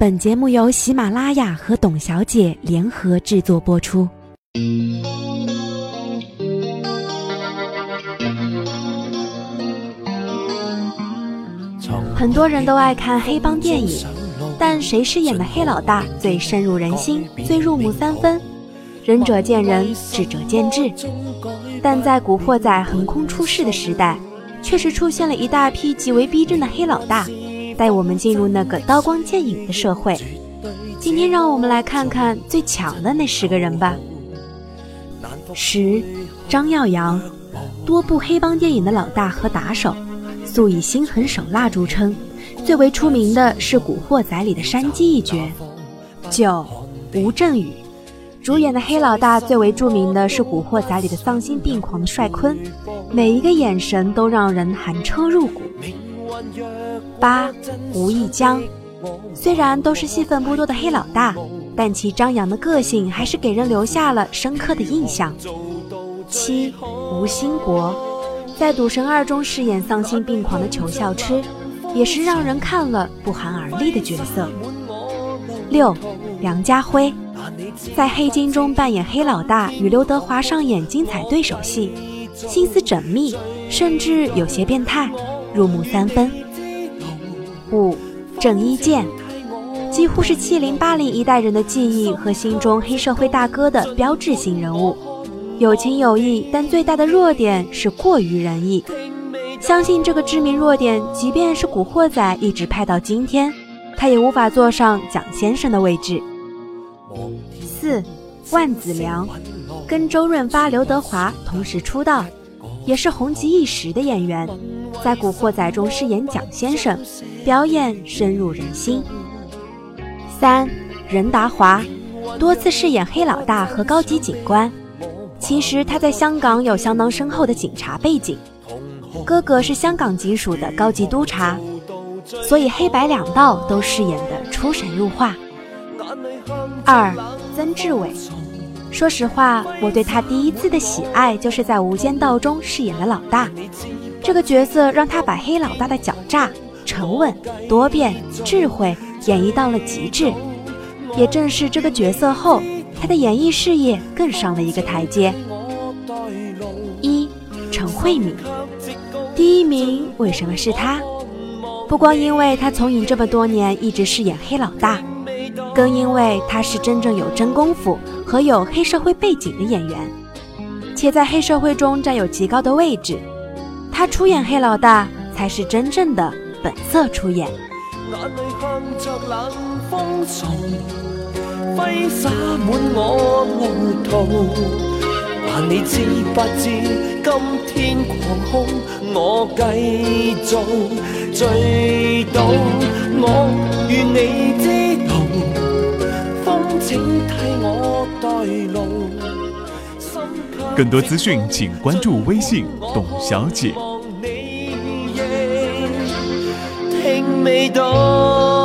本节目由喜马拉雅和董小姐联合制作播出。很多人都爱看黑帮电影，但谁饰演的黑老大最深入人心、最入木三分？仁者见仁，智者见智。但在古惑仔横空出世的时代，确实出现了一大批极为逼真的黑老大。带我们进入那个刀光剑影的社会。今天，让我们来看看最强的那十个人吧。十，张耀扬，多部黑帮电影的老大和打手，素以心狠手辣著称。最为出名的是《古惑仔》里的山鸡一角。九，吴镇宇，主演的黑老大最为著名的是《古惑仔》里的丧心病狂的帅坤，每一个眼神都让人寒彻入骨。八，吴亦江，虽然都是戏份不多的黑老大，但其张扬的个性还是给人留下了深刻的印象。七，吴兴国，在《赌神二》中饰演丧心病狂的裘笑痴，也是让人看了不寒而栗的角色。六，梁家辉，在《黑金》中扮演黑老大，与刘德华上演精彩对手戏，心思缜密，甚至有些变态。入木三分。五，郑伊健，几乎是七零八零一代人的记忆和心中黑社会大哥的标志性人物，有情有义，但最大的弱点是过于仁义。相信这个致命弱点，即便是古惑仔一直拍到今天，他也无法坐上蒋先生的位置。四，万梓良，跟周润发、刘德华同时出道。也是红极一时的演员，在《古惑仔》中饰演蒋先生，表演深入人心。三，任达华多次饰演黑老大和高级警官，其实他在香港有相当深厚的警察背景，哥哥是香港警署的高级督察，所以黑白两道都饰演的出神入化。二，曾志伟。说实话，我对他第一次的喜爱就是在《无间道》中饰演的老大，这个角色让他把黑老大的狡诈、沉稳、多变、智慧演绎到了极致。也正是这个角色后，他的演艺事业更上了一个台阶。一，陈慧敏，第一名为什么是他？不光因为他从影这么多年一直饰演黑老大。更因为他是真正有真功夫和有黑社会背景的演员，且在黑社会中占有极高的位置，他出演黑老大才是真正的本色出演。眼里向着冷风，挥洒满我糊涂。但你知不知今天狂空，我继续醉倒。我愿你知更多资讯，请关注微信“董小姐”。听未到。